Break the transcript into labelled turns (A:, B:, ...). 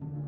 A: you